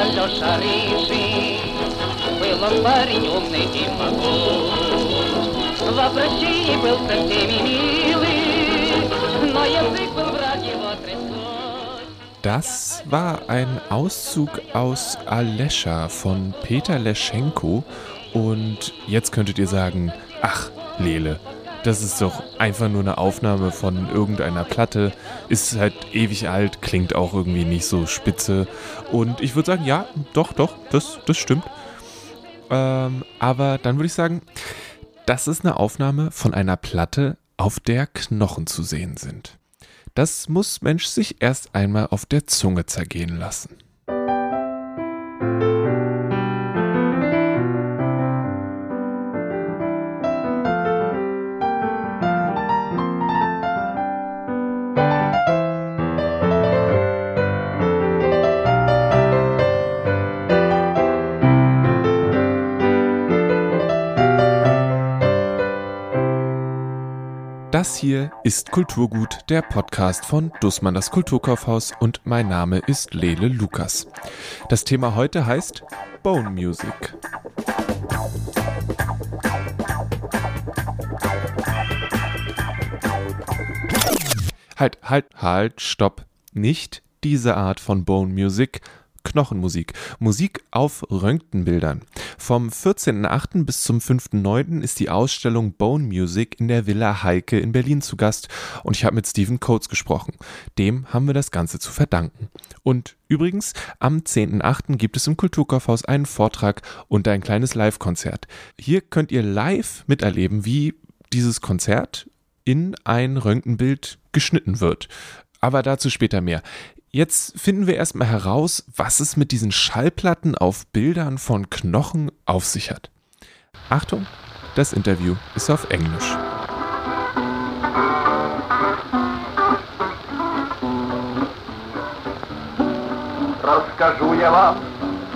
Алеша Рыжий, был он парень умный и могуч. В обращении был со всеми милый, но язык был враг его трясой. Das war ein Auszug aus Alescha von Peter Leschenko. Und jetzt könntet ihr sagen, ach, Lele, das ist doch einfach nur eine Aufnahme von irgendeiner Platte, ist halt ewig alt, klingt auch irgendwie nicht so spitze. Und ich würde sagen, ja, doch, doch, das, das stimmt. Ähm, aber dann würde ich sagen, das ist eine Aufnahme von einer Platte, auf der Knochen zu sehen sind. Das muss Mensch sich erst einmal auf der Zunge zergehen lassen. Das hier ist Kulturgut, der Podcast von Dussmann das Kulturkaufhaus und mein Name ist Lele Lukas. Das Thema heute heißt Bone Music. Halt, halt, halt, stopp. Nicht diese Art von Bone Music, Knochenmusik. Musik auf Röntgenbildern. Vom 14.08. bis zum 5.09. ist die Ausstellung Bone Music in der Villa Heike in Berlin zu Gast und ich habe mit Stephen Coates gesprochen. Dem haben wir das Ganze zu verdanken. Und übrigens, am 10.08. gibt es im Kulturkaufhaus einen Vortrag und ein kleines Live-Konzert. Hier könnt ihr live miterleben, wie dieses Konzert in ein Röntgenbild geschnitten wird. Aber dazu später mehr. Jetzt finden wir erstmal heraus, was es mit diesen Schallplatten auf Bildern von Knochen auf sich hat. Achtung, das Interview ist auf Englisch. Расскажу я вам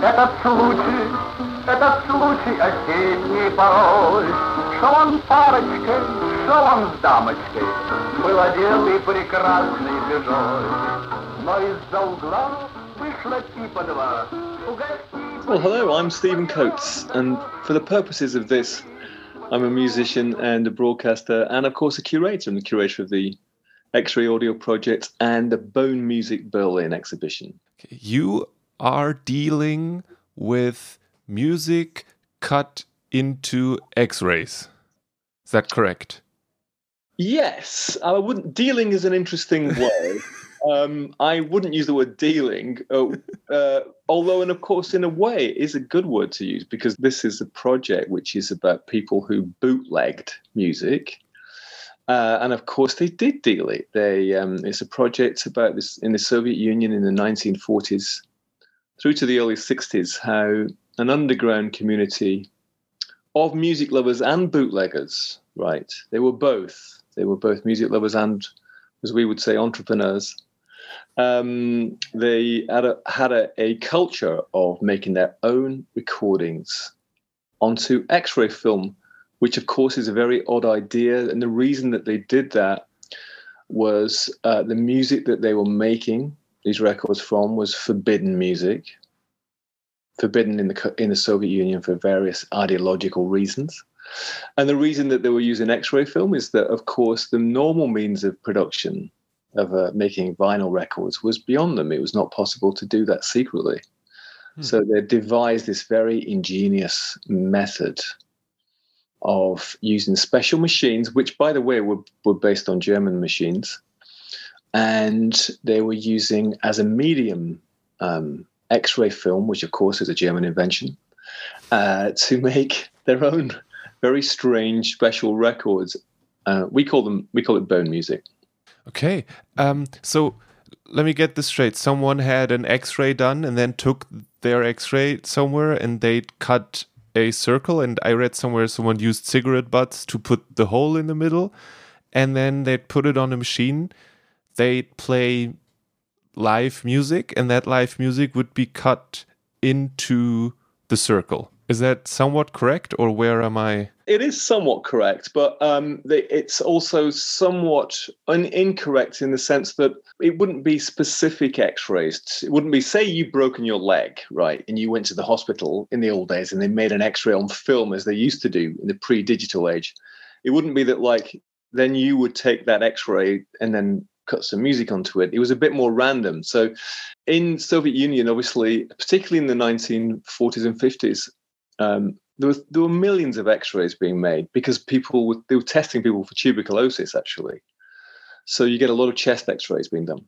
этот случай, этот случай осенний порой. Шел он парочкой, шел он с дамочкой, был одет и прекрасный бежой. Well, hello, I'm Stephen Coates, and for the purposes of this, I'm a musician and a broadcaster, and of course, a curator. I'm the curator of the X Ray Audio Project and the Bone Music Berlin exhibition. You are dealing with music cut into X rays. Is that correct? Yes, I wouldn't. Dealing is an interesting word um, I wouldn't use the word dealing, uh, uh, although, and of course, in a way, it is a good word to use because this is a project which is about people who bootlegged music. Uh, and of course, they did deal it. They um, it's a project about this in the Soviet Union in the 1940s through to the early 60s. How an underground community of music lovers and bootleggers, right? They were both. They were both music lovers and, as we would say, entrepreneurs. Um, they had a had a, a culture of making their own recordings onto X-ray film, which of course is a very odd idea. And the reason that they did that was uh, the music that they were making these records from was forbidden music, forbidden in the in the Soviet Union for various ideological reasons. And the reason that they were using X-ray film is that, of course, the normal means of production of uh, making vinyl records was beyond them. It was not possible to do that secretly. Hmm. So they devised this very ingenious method of using special machines, which, by the way, were, were based on German machines. And they were using as a medium um, X ray film, which, of course, is a German invention, uh, to make their own very strange special records. Uh, we call them we call it bone music. Okay, um, so let me get this straight. Someone had an X-ray done and then took their X-ray somewhere and they cut a circle. And I read somewhere someone used cigarette butts to put the hole in the middle, and then they'd put it on a machine. They'd play live music, and that live music would be cut into the circle Is that somewhat correct, or where am I? It is somewhat correct, but um, it's also somewhat un- incorrect in the sense that it wouldn't be specific X-rays. It wouldn't be, say, you've broken your leg, right, and you went to the hospital in the old days, and they made an X-ray on film as they used to do in the pre-digital age. It wouldn't be that like then you would take that X-ray and then cut some music onto it. It was a bit more random. So in Soviet Union, obviously, particularly in the 1940s and 50s, um, there, was, there were millions of X-rays being made because people were, they were testing people for tuberculosis actually. So you get a lot of chest X-rays being done.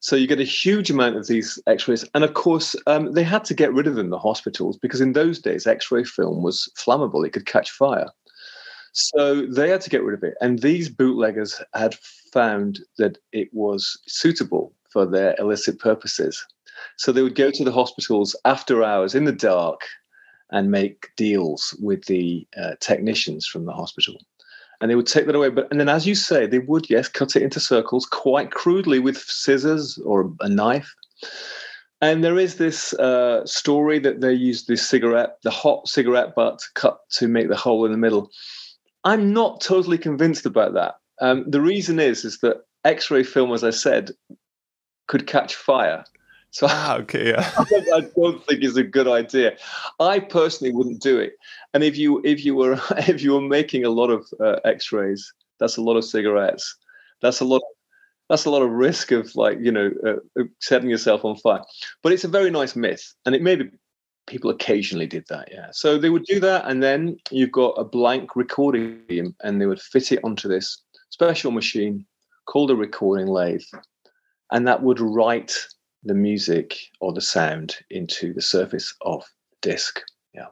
So you get a huge amount of these X-rays, and of course um, they had to get rid of them. The hospitals because in those days X-ray film was flammable; it could catch fire. So they had to get rid of it, and these bootleggers had found that it was suitable for their illicit purposes. So they would go to the hospitals after hours in the dark and make deals with the uh, technicians from the hospital. And they would take that away. But and then, as you say, they would yes cut it into circles quite crudely with scissors or a knife. And there is this uh, story that they used this cigarette, the hot cigarette butt, to cut to make the hole in the middle. I'm not totally convinced about that. Um, the reason is is that X-ray film, as I said, could catch fire. So ah, okay, yeah. I don't think is a good idea. I personally wouldn't do it. And if you if you were if you were making a lot of uh, X-rays, that's a lot of cigarettes. That's a lot. Of, that's a lot of risk of like you know uh, setting yourself on fire. But it's a very nice myth, and it maybe people occasionally did that. Yeah. So they would do that, and then you've got a blank recording, and they would fit it onto this special machine called a recording lathe, and that would write the music or the sound into the surface of the disc. Yeah.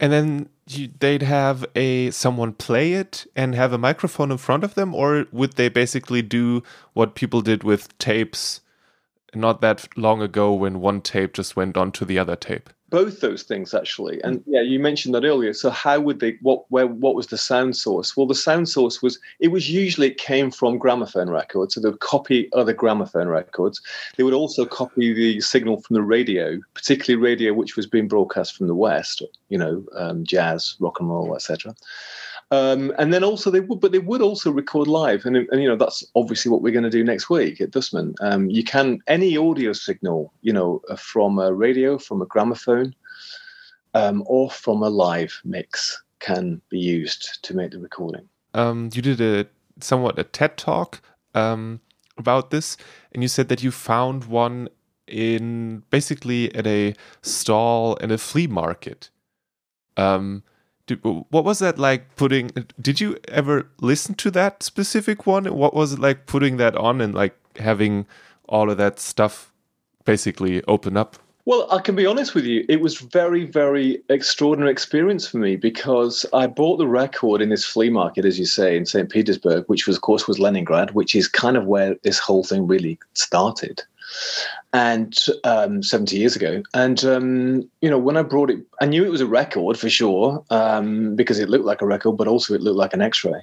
And then you, they'd have a someone play it and have a microphone in front of them, or would they basically do what people did with tapes not that long ago when one tape just went on to the other tape? Both those things actually. And yeah you mentioned that earlier. So how would they what where what was the sound source? Well the sound source was it was usually it came from gramophone records. So they would copy other gramophone records. They would also copy the signal from the radio particularly radio which was being broadcast from the west you know um, jazz rock and roll etc um, and then also they would, but they would also record live, and, and you know that's obviously what we're going to do next week at Dussmann. Um, you can any audio signal, you know, uh, from a radio, from a gramophone, um, or from a live mix can be used to make the recording. Um, you did a somewhat a TED talk um, about this, and you said that you found one in basically at a stall in a flea market. Um, did, what was that like putting did you ever listen to that specific one what was it like putting that on and like having all of that stuff basically open up well, I can be honest with you. It was very, very extraordinary experience for me because I bought the record in this flea market, as you say, in St. Petersburg, which was, of course, was Leningrad, which is kind of where this whole thing really started and um, 70 years ago. And, um, you know, when I brought it, I knew it was a record for sure um, because it looked like a record, but also it looked like an x ray.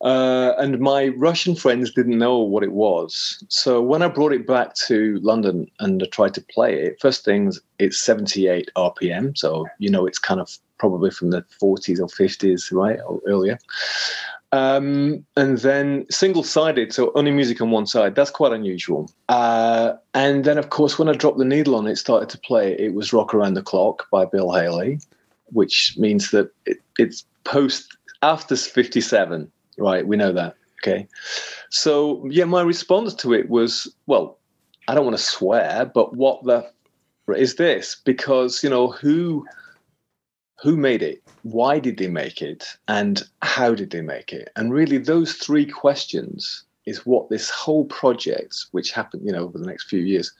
Uh, and my Russian friends didn't know what it was. So when I brought it back to London and I tried to play it, first things, it's 78 RPM. So, you know, it's kind of probably from the 40s or 50s, right? Or earlier. Um, and then single sided, so only music on one side. That's quite unusual. Uh, and then, of course, when I dropped the needle on it, started to play. It was "Rock Around the Clock" by Bill Haley, which means that it, it's post after '57. Right, we know that. Okay, so yeah, my response to it was, well, I don't want to swear, but what the is this? Because you know who who made it, why did they make it, and how did they make it? And really, those three questions is what this whole project, which happened, you know, over the next few years,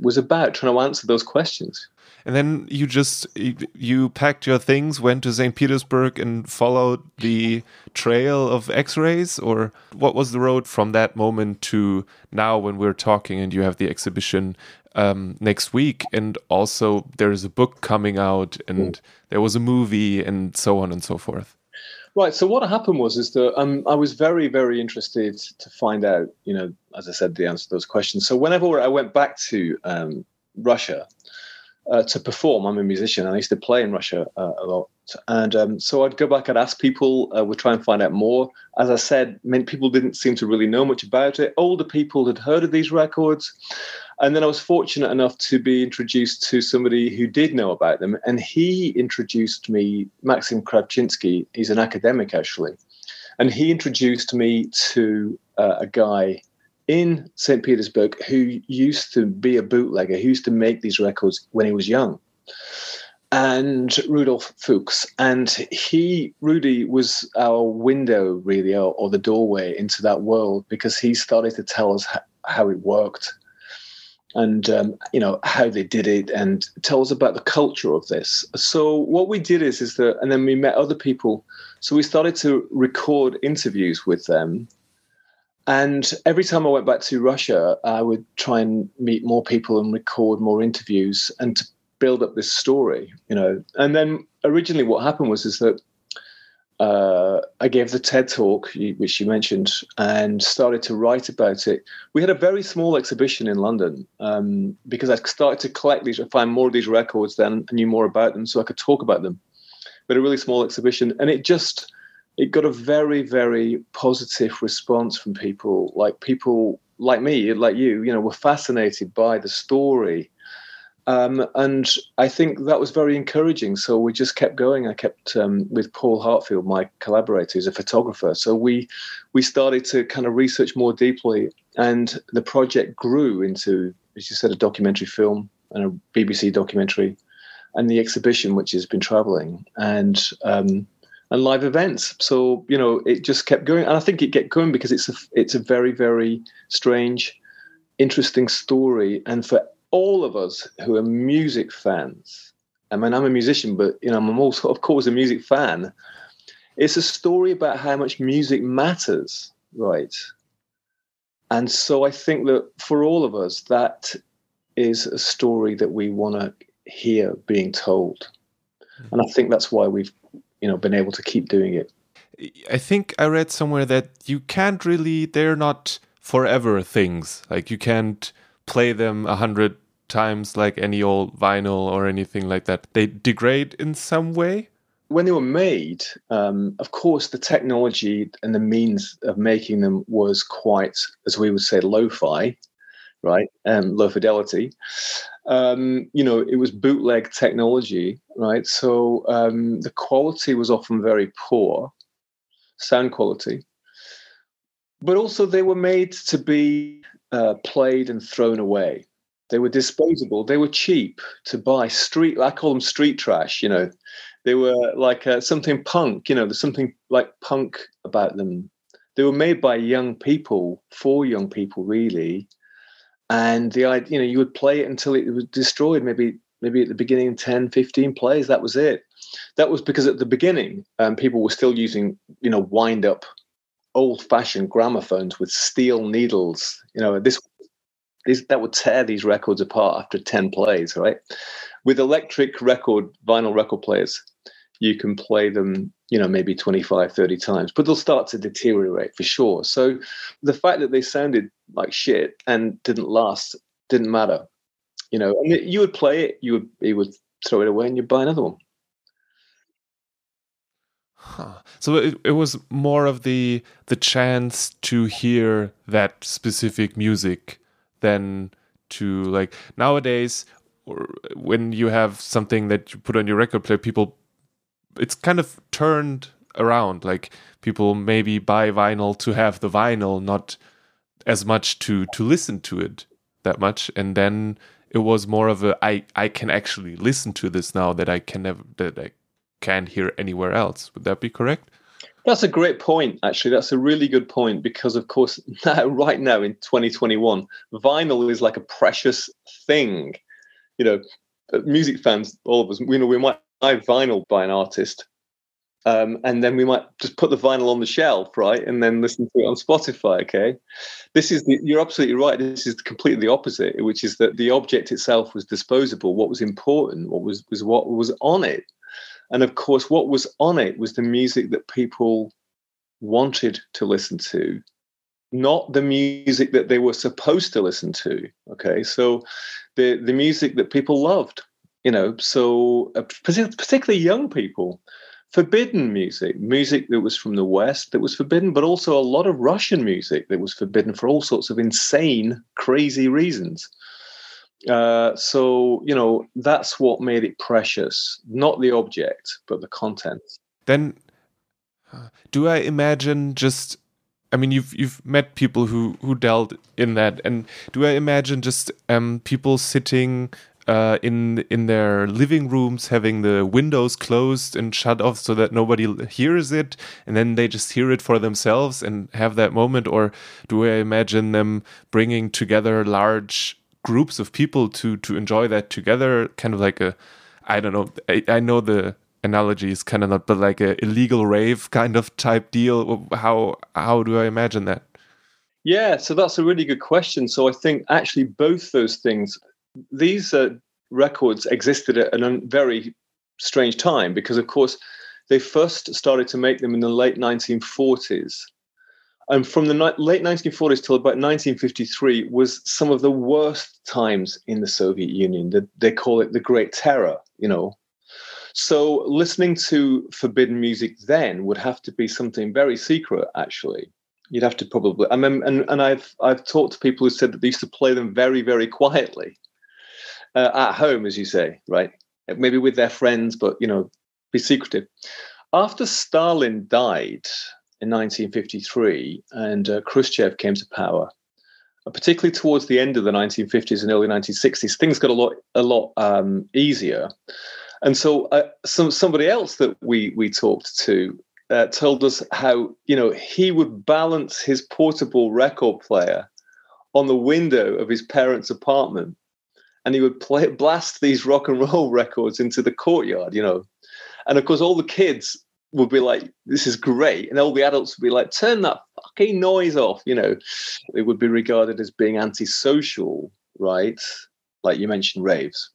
was about trying to answer those questions. And then you just you packed your things, went to St. Petersburg, and followed the trail of X-rays, or what was the road from that moment to now when we're talking and you have the exhibition um, next week, and also there's a book coming out, and there was a movie, and so on and so forth. Right. So what happened was is that um, I was very, very interested to find out, you know, as I said, the answer to those questions. So whenever I went back to um, Russia, uh, to perform. I'm a musician. I used to play in Russia uh, a lot, and um, so I'd go back and ask people. Uh, we'd try and find out more. As I said, many people didn't seem to really know much about it. Older people had heard of these records, and then I was fortunate enough to be introduced to somebody who did know about them, and he introduced me, Maxim Kravchinsky. He's an academic actually, and he introduced me to uh, a guy in St. Petersburg who used to be a bootlegger, who used to make these records when he was young, and Rudolf Fuchs. And he, Rudy, was our window, really, or, or the doorway into that world because he started to tell us how, it worked and um, you know how they did it and tell us about the culture of this so what we did is is that and then we met other people so we started to record interviews with them and every time I went back to Russia, I would try and meet more people and record more interviews and to build up this story, you know. And then originally, what happened was is that uh, I gave the TED talk, which you mentioned, and started to write about it. We had a very small exhibition in London um, because I started to collect these, find more of these records, then I knew more about them, so I could talk about them. But a really small exhibition, and it just it got a very very positive response from people like people like me like you you know were fascinated by the story um, and I think that was very encouraging. So we just kept going. I kept um, with Paul Heartfield, my collaborator, who's a photographer. So we we started to kind of research more deeply, and the project grew into, as you said, a documentary film and a BBC documentary, and the exhibition, which has been traveling. And um, and live events. So you know, it just kept going, and I think it kept going because it's a it's a very very strange, interesting story, and for all of us who are music fans. I mean, I'm a musician, but you know, I'm also, of course, a music fan. It's a story about how much music matters, right? And so I think that for all of us, that is a story that we want to hear being told. And I think that's why we've you know been able to keep doing it. I think I read somewhere that you can't really they're not forever things. Like you can't play them a hundred times like any old vinyl or anything like that. They degrade in some way. When they were made, um, of course, the technology and the means of making them was quite, as we would say, lo-fi, right? Um, low fidelity um, you know, it was bootleg technology, right? So um, the quality was often very poor, sound quality. But also, they were made to be uh, played and thrown away. They were disposable. They were cheap to buy. Street, I call them street trash. You know, they were like uh, something punk. You know, there's something like punk about them. They were made by young people for young people, really and the idea you know you would play it until it was destroyed maybe maybe at the beginning 10 15 plays that was it. That was because at the beginning um, people were still using you know wind up old fashioned gramophones with steel needles you know this, this that would tear these records apart after 10 plays right? With electric record vinyl record players you can play them you know maybe 25 30 times but they'll start to deteriorate for sure so the fact that they sounded like shit and didn't last didn't matter you know and you would play it you would you would throw it away and you'd buy another one Huh. So it, it was more of the the chance to hear that specific music than to like nowadays or when you have something that you put on your record player people it's kind of turned around. Like people maybe buy vinyl to have the vinyl, not as much to to listen to it that much. And then it was more of a I I can actually listen to this now that I can never that I can't hear anywhere else. Would that be correct? That's a great point, actually. That's a really good point because, of course, now, right now in 2021, vinyl is like a precious thing. You know, uh, music fans, all of us, we know we might buy vinyl by an artist, um, and then we might just put the vinyl on the shelf, right, and then listen to it on Spotify. Okay, this is the, you're absolutely right. This is completely the opposite, which is that the object itself was disposable. What was important, what was was what was on it, and of course, what was on it was the music that people wanted to listen to, not the music that they were supposed to listen to. Okay, so the the music that people loved you know, so uh, particularly young people. Forbidden music, music that was from the West that was forbidden, but also a lot of Russian music that was forbidden for all sorts of insane, crazy reasons. Uh, so, you know, that's what made it precious, not the object, but the content. Then, do I imagine just I mean, you've you've met people who who dealt in that, and do I imagine just um, people sitting uh, in in their living rooms, having the windows closed and shut off so that nobody hears it, and then they just hear it for themselves and have that moment, or do I imagine them bringing together large groups of people to to enjoy that together, kind of like a I don't know. I, I know the analogy is kind of not, but like a illegal rave kind of type deal. How how do I imagine that? Yeah, so that's a really good question. So I think actually both those things, these uh, records existed at a very strange time because, of course, they first started to make them in the late 1940s. And from the ni- late 1940s till about 1953 was some of the worst times in the Soviet Union. The, they call it the Great Terror, you know, so listening to forbidden music then would have to be something very secret, actually. You'd have to probably I mean and, and I've I've talked to people who said that they used to play them very, very quietly. Uh, at home, as you say, right? Maybe with their friends, but you know, be secretive. After Stalin died in 1953 and uh, Khrushchev came to power, uh, particularly towards the end of the 1950s and early 1960s, things got a lot a lot um, easier. And so, uh, some somebody else that we we talked to uh, told us how you know he would balance his portable record player on the window of his parents' apartment, and he would play blast these rock and roll records into the courtyard. You know, and of course, all the kids would be like, "This is great," and all the adults would be like, "Turn that fucking noise off." You know, it would be regarded as being antisocial, right? Like you mentioned, raves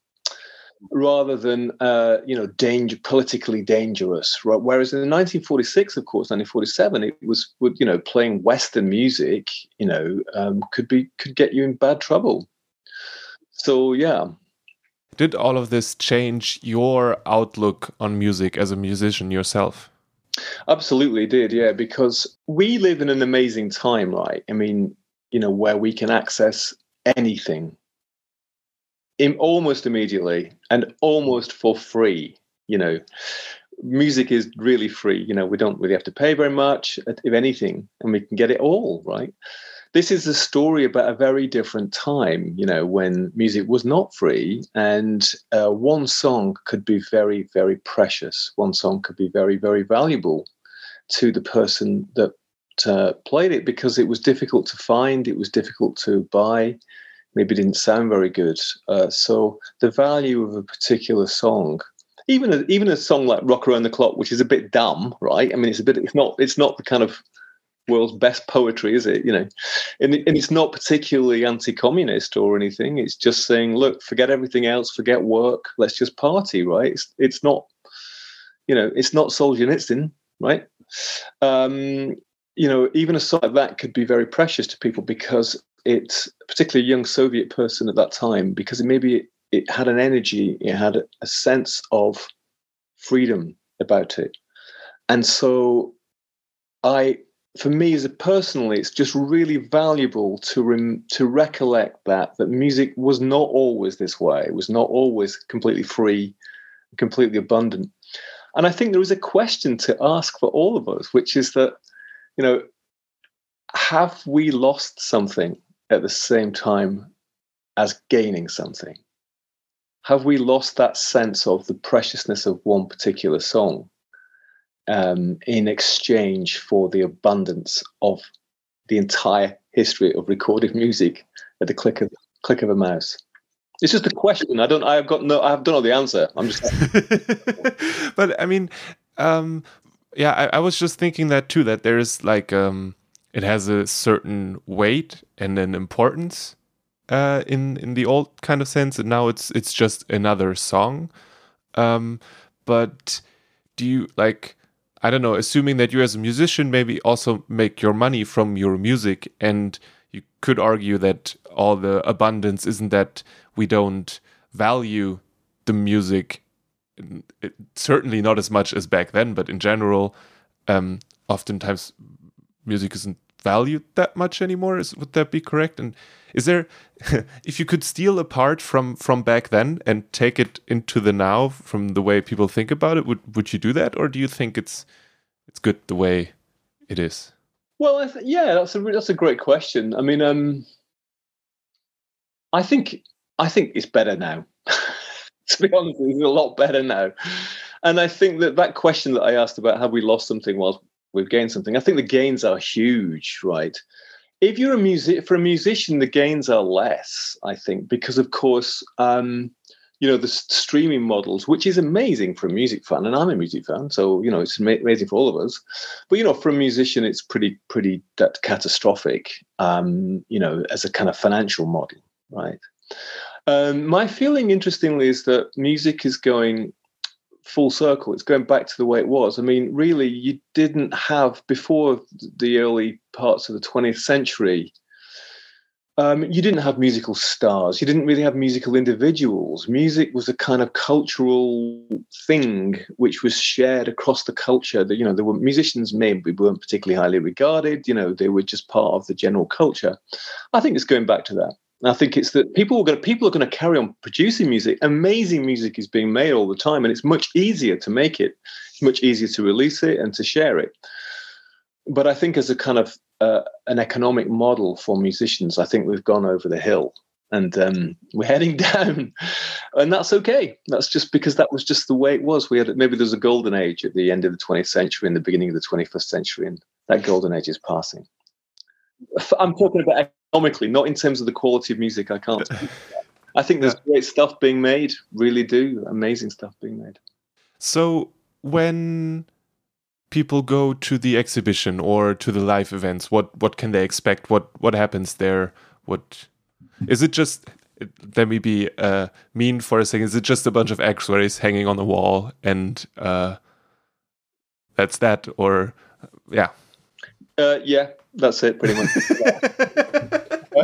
rather than uh, you know danger politically dangerous right whereas in 1946 of course 1947 it was you know playing western music you know um, could be could get you in bad trouble so yeah did all of this change your outlook on music as a musician yourself absolutely did yeah because we live in an amazing time right i mean you know where we can access anything in, almost immediately and almost for free. You know, music is really free. You know, we don't really have to pay very much, if anything, and we can get it all, right? This is a story about a very different time, you know, when music was not free and uh, one song could be very, very precious. One song could be very, very valuable to the person that uh, played it because it was difficult to find, it was difficult to buy, maybe didn't sound very good. Uh, so the value of a particular song, even a, even a song like "Rock Around the Clock," which is a bit dumb, right? I mean, it's a bit. It's not. It's not the kind of world's best poetry, is it? You know, and, and it's not particularly anti-communist or anything. It's just saying, look, forget everything else, forget work, let's just party, right? It's it's not, you know, it's not Solzhenitsyn, right? Um, you know, even a song like that could be very precious to people because it, particularly a young Soviet person at that time, because it maybe it, had an energy, it had a sense of freedom about it. And so I for me as a personally it's just really valuable to rem- to recollect that that music was not always this way. It was not always completely free completely abundant. And i think there is a question to ask for all of us which is that you know have we lost something at the same time as gaining something? Have we lost that sense of the preciousness of one particular song um, in exchange for the abundance of the entire history of recorded music at the click of click of a mouse? It's just a question. I don't. I've got no. I don't know the answer. I'm just. but I mean, um, yeah, I, I, was just thinking that too. That there's like um, it has a certain weight and an importance uh, in in the old kind of sense, and now it's it's just another song. Um, but do you like? I don't know. Assuming that you as a musician maybe also make your money from your music, and you could argue that all the abundance isn't that we don't value the music, it, certainly not as much as back then, but in general, um, oftentimes music isn't valued that much anymore. Is would that be correct? And is there, if you could steal a part from from back then and take it into the now from the way people think about it, would would you do that, or do you think it's it's good the way it is? Well, yeah, that's a that's a great question. I mean, um, I think I think it's better now. to be honest, it's a lot better now. And I think that that question that I asked about have we lost something whilst we've gained something, I think the gains are huge, right? If you're a music for a musician, the gains are less, I think, because of course, um, you know, the streaming models, which is amazing for a music fan, and I'm a music fan, so you know, it's amazing for all of us. But you know, for a musician, it's pretty pretty that catastrophic, um, you know, as a kind of financial model, right? Um, my feeling, interestingly, is that music is going full circle. It's going back to the way it was. I mean, really, you didn't have before the early parts of the 20th century. Um, you didn't have musical stars. You didn't really have musical individuals. Music was a kind of cultural thing which was shared across the culture. That you know, there were musicians maybe weren't particularly highly regarded. You know, they were just part of the general culture. I think it's going back to that. I think it's that people are going to people are going to carry on producing music. Amazing music is being made all the time, and it's much easier to make it. It's much easier to release it and to share it. But I think as a kind of uh, an economic model for musicians, I think we've gone over the hill and um, we're heading down, and that's okay. That's just because that was just the way it was. We had maybe there's a golden age at the end of the 20th century and the beginning of the 21st century, and that golden age is passing. I'm talking about economically, not in terms of the quality of music. I can't. I think there's great stuff being made. Really do amazing stuff being made. So when people go to the exhibition or to the live events, what what can they expect? What what happens there? What is it? Just let me be uh, mean for a second. Is it just a bunch of X-rays hanging on the wall and uh, that's that? Or yeah, uh, yeah, that's it, pretty much.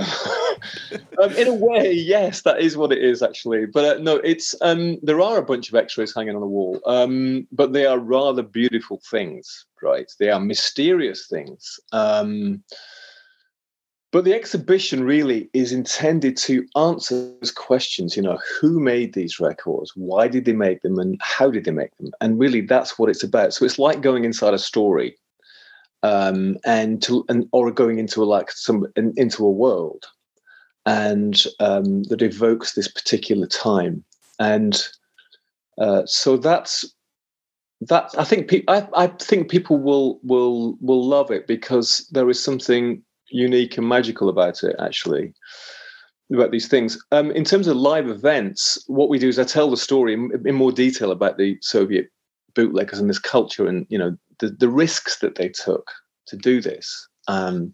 um, in a way, yes, that is what it is actually. But uh, no, it's um, there are a bunch of X-rays hanging on the wall, um, but they are rather beautiful things, right? They are mysterious things. Um, but the exhibition really is intended to answer those questions. You know, who made these records? Why did they make them? And how did they make them? And really, that's what it's about. So it's like going inside a story um, and to and or going into a, like some in, into a world, and um, that evokes this particular time, and uh, so that's that. I think pe- I, I think people will will will love it because there is something unique and magical about it. Actually, about these things. Um, in terms of live events, what we do is I tell the story in, in, more detail about the Soviet bootleggers and this culture, and you know the, the risks that they took to do this. Um,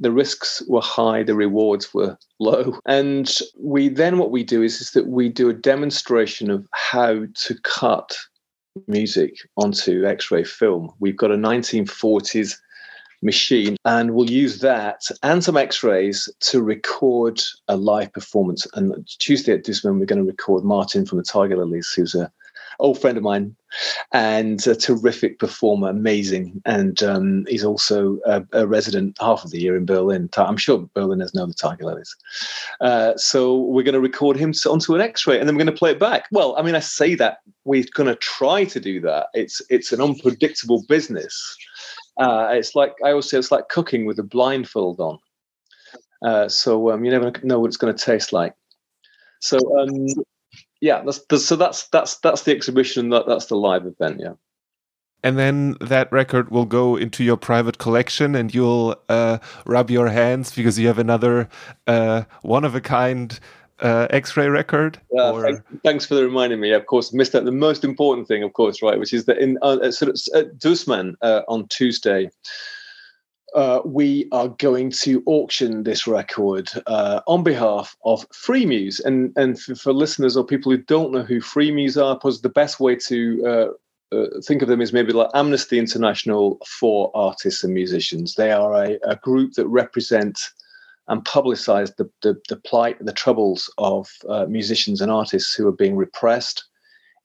the risks were high, the rewards were low. And we then what we do is, is that we do a demonstration of how to cut music onto X-ray film. We've got a 1940s machine and we'll use that and some x-rays to record a live performance and tuesday at Dussmann we're going to record martyn from the tiger lillies who's a old friend of mine and a terrific performer, amazing. And um, he's also a, a, resident half of the year in Berlin. I'm sure Berliners know the Tiger Lillies. Uh, so we're going to record him onto an X-ray, and then we're going to play it back. Well, I mean, I say that we're going to try to do that. It's it's an unpredictable business. Uh, it's like I always say, it's like cooking with a blindfold on. Uh, so um, you never know what it's going to taste like. So um, yeah, that's, that's, so that's that's that's the exhibition. That that's the live event. Yeah. And then that record will go into your private collection, and you'll uh, rub your hands because you have another uh, one of a kind uh, X-ray record. Yeah, or... thanks, thanks, for the reminding me. Of course, missed out the most important thing, of course, right, which is that in uh, sort of at Dussmann uh, on Tuesday uh, we are going to auction this record uh, on behalf of Freemuse. And and for, for, listeners or people who don't know who Freemuse are, because the best way to uh, uh, think of them is maybe like Amnesty International for artists and musicians. They are a, a group that represent and publicize the, the, the plight, the troubles of uh, musicians and artists who are being repressed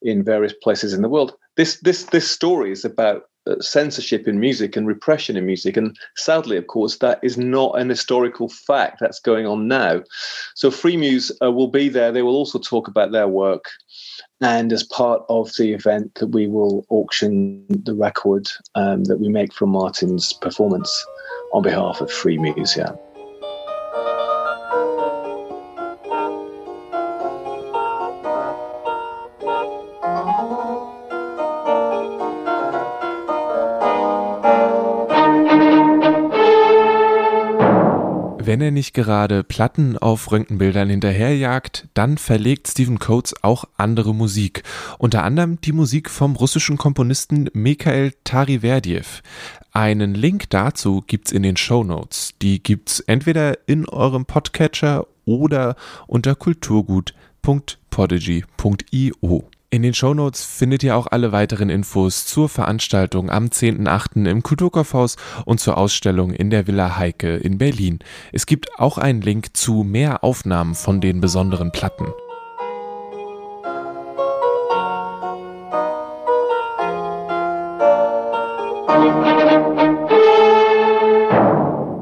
in various places in the world. This this this story is about censorship in music and repression in music, and sadly, of course, that is not an historical fact. That's going on now. So Freemuse uh, will be there. They will also talk about their work. And as part of the event, that we will auction the record um, that we make from Martyn's performance on behalf of Freemuse. Yeah. Wenn er nicht gerade Platten auf Röntgenbildern hinterherjagt, dann verlegt Stephen Coates auch andere Musik. Unter anderem die Musik vom russischen Komponisten Mikhail Tariverdiev. Einen Link dazu gibt's in den Show Notes. Die gibt's entweder in eurem Podcatcher oder unter kulturgut.podigy.io. In den Shownotes findet ihr auch alle weiteren Infos zur Veranstaltung am 10.8. im Kulturkaufhaus und zur Ausstellung in der Villa Heike in Berlin. Es gibt auch einen Link zu mehr Aufnahmen von den besonderen Platten.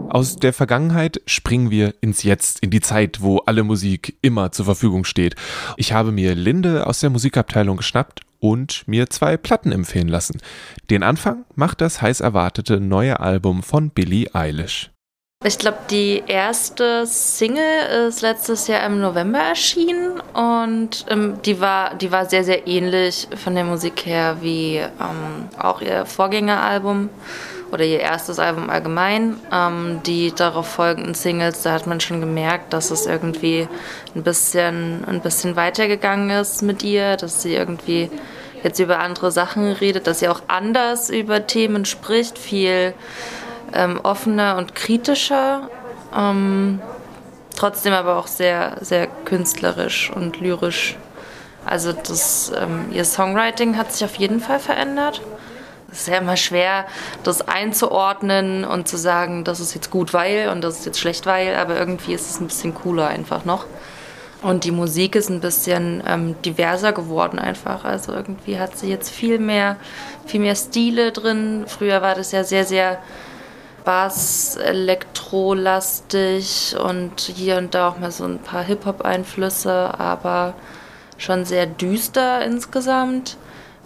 Aus der Vergangenheit springen wir ins Jetzt, in die Zeit, wo alle Musik immer zur Verfügung steht. Ich habe mir Linde aus der Musikabteilung geschnappt und mir zwei Platten empfehlen lassen. Den Anfang macht das heiß erwartete neue Album von Billie Eilish. Ich glaube, die erste Single ist letztes Jahr im November erschienen und ähm, die, war, die war sehr, sehr ähnlich von der Musik her wie ähm, auch ihr Vorgängeralbum oder ihr erstes Album allgemein. Ähm, die darauf folgenden Singles, da hat man schon gemerkt, dass es irgendwie ein bisschen, ein bisschen weitergegangen ist mit ihr, dass sie irgendwie jetzt über andere Sachen redet, dass sie auch anders über Themen spricht, viel ähm, offener und kritischer. Ähm, trotzdem aber auch sehr, sehr künstlerisch und lyrisch. Also das, ähm, ihr Songwriting hat sich auf jeden Fall verändert. Es ist ja immer schwer, das einzuordnen und zu sagen, das ist jetzt gut, weil und das ist jetzt schlecht, weil, aber irgendwie ist es ein bisschen cooler einfach noch. Und die Musik ist ein bisschen ähm, diverser geworden einfach. Also irgendwie hat sie jetzt viel mehr, viel mehr Stile drin. Früher war das ja sehr, sehr Bass, Elektrolastig und hier und da auch mal so ein paar Hip-Hop-Einflüsse, aber schon sehr düster insgesamt.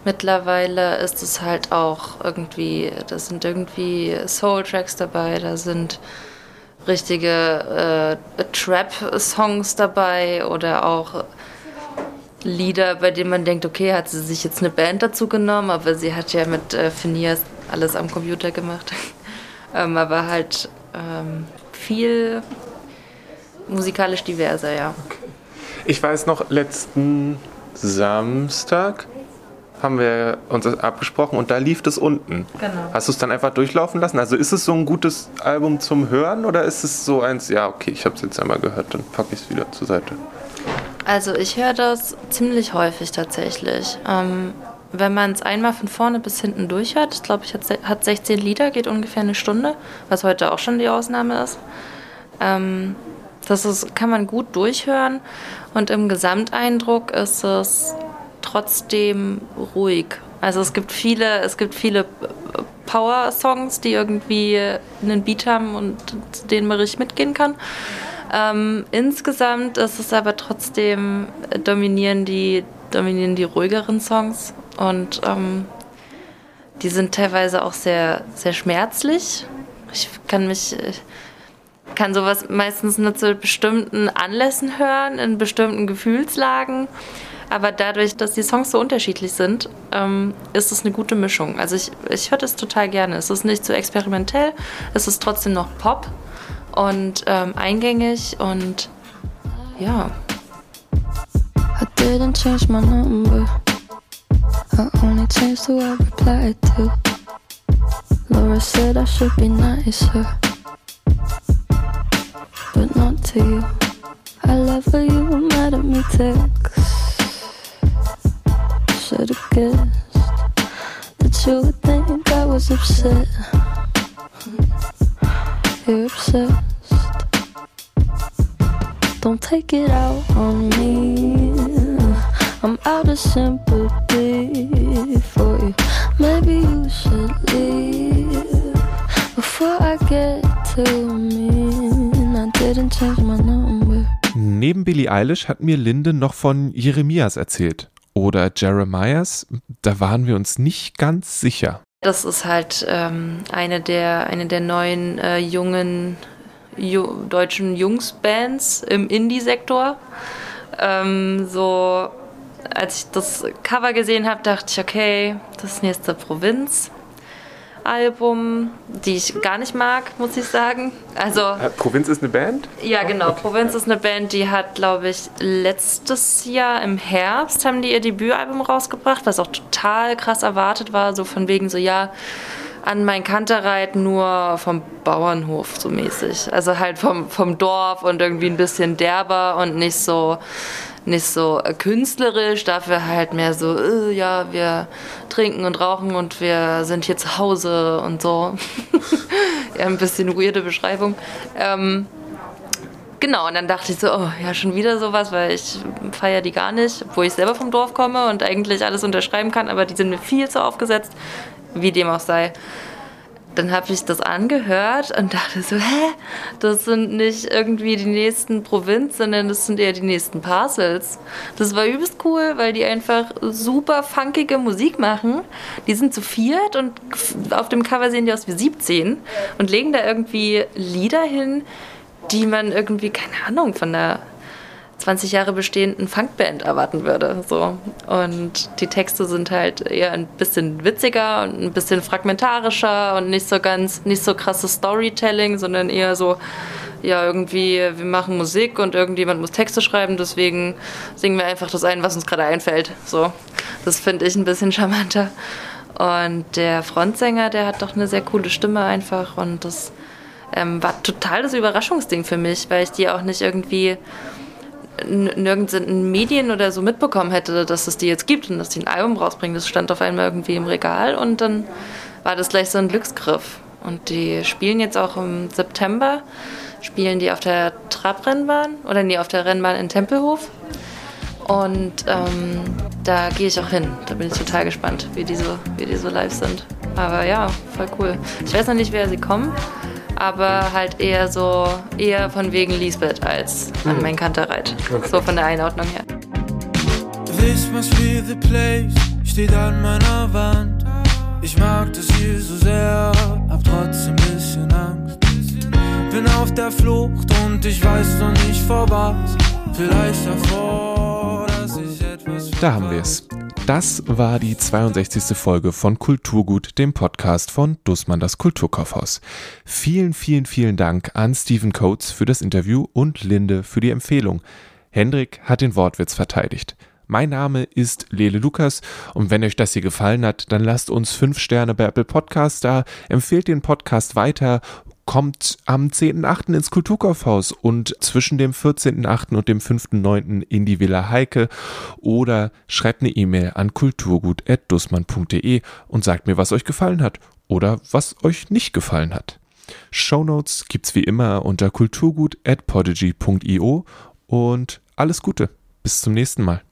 Mittlerweile ist es halt auch irgendwie, da sind irgendwie Soul-Tracks dabei, da sind richtige äh, Trap-Songs dabei oder auch Lieder, bei denen man denkt, okay, hat sie sich jetzt eine Band dazu genommen, aber sie hat ja mit äh, Phineas alles am Computer gemacht. ähm, aber halt ähm, viel musikalisch diverser, ja. Ich weiß noch, letzten Samstag haben wir uns abgesprochen und da lief das unten. Genau. Hast du es dann einfach durchlaufen lassen? Also ist es so ein gutes Album zum Hören oder ist es so eins, ja, okay, ich habe es jetzt einmal gehört, dann packe ich es wieder zur Seite? Also ich höre das ziemlich häufig tatsächlich. Ähm, wenn man es einmal von vorne bis hinten durchhört, ich glaube, ich hat 16 Lieder, geht ungefähr eine Stunde, was heute auch schon die Ausnahme ist. Ähm, das ist, kann man gut durchhören und im Gesamteindruck ist es trotzdem ruhig. Also es gibt viele, es gibt viele Power-Songs, die irgendwie einen Beat haben und zu denen man richtig mitgehen kann. Ähm, insgesamt ist es aber trotzdem dominieren die, dominieren die ruhigeren Songs und ähm, die sind teilweise auch sehr, sehr schmerzlich. Ich kann mich, kann sowas meistens nur zu bestimmten Anlässen hören, in bestimmten Gefühlslagen. Aber dadurch, dass die Songs so unterschiedlich sind, ähm, ist es eine gute Mischung. Also ich, ich höre das total gerne. Es ist nicht zu so experimentell, es ist trotzdem noch Pop und ähm, eingängig und ja. I didn't change my number. I only changed who I replied to. Laura said I should be nicer, but not to you. I love how you mad at me text. Should've guessed that you would think I was upset. You're obsessed. Don't take it out on me. I'm out of sympathy for you. Maybe you should leave before I get too mean. I didn't change my number. Neben Billie Eilish hat mir Linde noch von Jeremias erzählt. Oder Jeremias, da waren wir uns nicht ganz sicher. Das ist halt ähm, eine, der, eine der neuen äh, jungen ju deutschen Jungsbands im Indie-Sektor. Ähm, so, als ich das Cover gesehen habe, dachte ich, okay, das nächste Provinz. Album, die ich gar nicht mag, muss ich sagen. Also äh, Provinz ist eine Band? Ja, genau. Okay. Provinz ist eine Band, die hat, glaube ich, letztes Jahr im Herbst haben die ihr Debütalbum rausgebracht, was auch total krass erwartet war, so von wegen so ja an mein Kanterreit nur vom Bauernhof so mäßig. Also halt vom, vom Dorf und irgendwie ein bisschen derber und nicht so nicht so äh, künstlerisch, dafür halt mehr so, äh, ja, wir trinken und rauchen und wir sind hier zu Hause und so. ja, ein bisschen weirde Beschreibung. Ähm, genau, und dann dachte ich so, oh, ja, schon wieder sowas, weil ich feiere die gar nicht, obwohl ich selber vom Dorf komme und eigentlich alles unterschreiben kann, aber die sind mir viel zu aufgesetzt, wie dem auch sei dann habe ich das angehört und dachte so, hä, das sind nicht irgendwie die nächsten Provinz, sondern das sind eher die nächsten Parcels. Das war übelst cool, weil die einfach super funkige Musik machen. Die sind zu viert und auf dem Cover sehen die aus wie 17 und legen da irgendwie Lieder hin, die man irgendwie, keine Ahnung, von der 20 Jahre bestehenden Funkband erwarten würde. So. Und die Texte sind halt eher ein bisschen witziger und ein bisschen fragmentarischer und nicht so ganz, nicht so krasses Storytelling, sondern eher so, ja, irgendwie, wir machen Musik und irgendjemand muss Texte schreiben, deswegen singen wir einfach das ein, was uns gerade einfällt. So. Das finde ich ein bisschen charmanter. Und der Frontsänger, der hat doch eine sehr coole Stimme einfach und das ähm, war total das Überraschungsding für mich, weil ich die auch nicht irgendwie nirgends in den Medien oder so mitbekommen hätte, dass es die jetzt gibt und dass die ein Album rausbringen. Das stand auf einmal irgendwie im Regal und dann war das gleich so ein Glücksgriff. Und die spielen jetzt auch im September, spielen die auf der Trabrennbahn oder nee, auf der Rennbahn in Tempelhof. Und ähm, da gehe ich auch hin. Da bin ich total gespannt, wie die, so, wie die so live sind. Aber ja, voll cool. Ich weiß noch nicht, wer sie kommen aber halt eher so, eher von wegen Lisbeth als an mhm. mein Kanterreit. Okay. So von der Einordnung her. This must be the place, steht an meiner Wand. Ich mag das hier so sehr, hab trotzdem ein bisschen Angst. Bin auf der Flucht und ich weiß noch nicht vor was. Vielleicht davor, dass ich etwas. Da haben wir es. Das war die 62. Folge von Kulturgut, dem Podcast von Dussmann das Kulturkaufhaus. Vielen, vielen, vielen Dank an Stephen Coates für das Interview und Linde für die Empfehlung. Hendrik hat den Wortwitz verteidigt. Mein Name ist Lele Lukas und wenn euch das hier gefallen hat, dann lasst uns 5 Sterne bei Apple Podcast da, empfehlt den Podcast weiter kommt am 10.8. ins Kulturkaufhaus und zwischen dem 14.8. und dem 5.9. in die Villa Heike oder schreibt eine E-Mail an kulturgut.dussmann.de und sagt mir, was euch gefallen hat oder was euch nicht gefallen hat. Shownotes gibt's wie immer unter kulturgut.podigy.io und alles Gute. Bis zum nächsten Mal.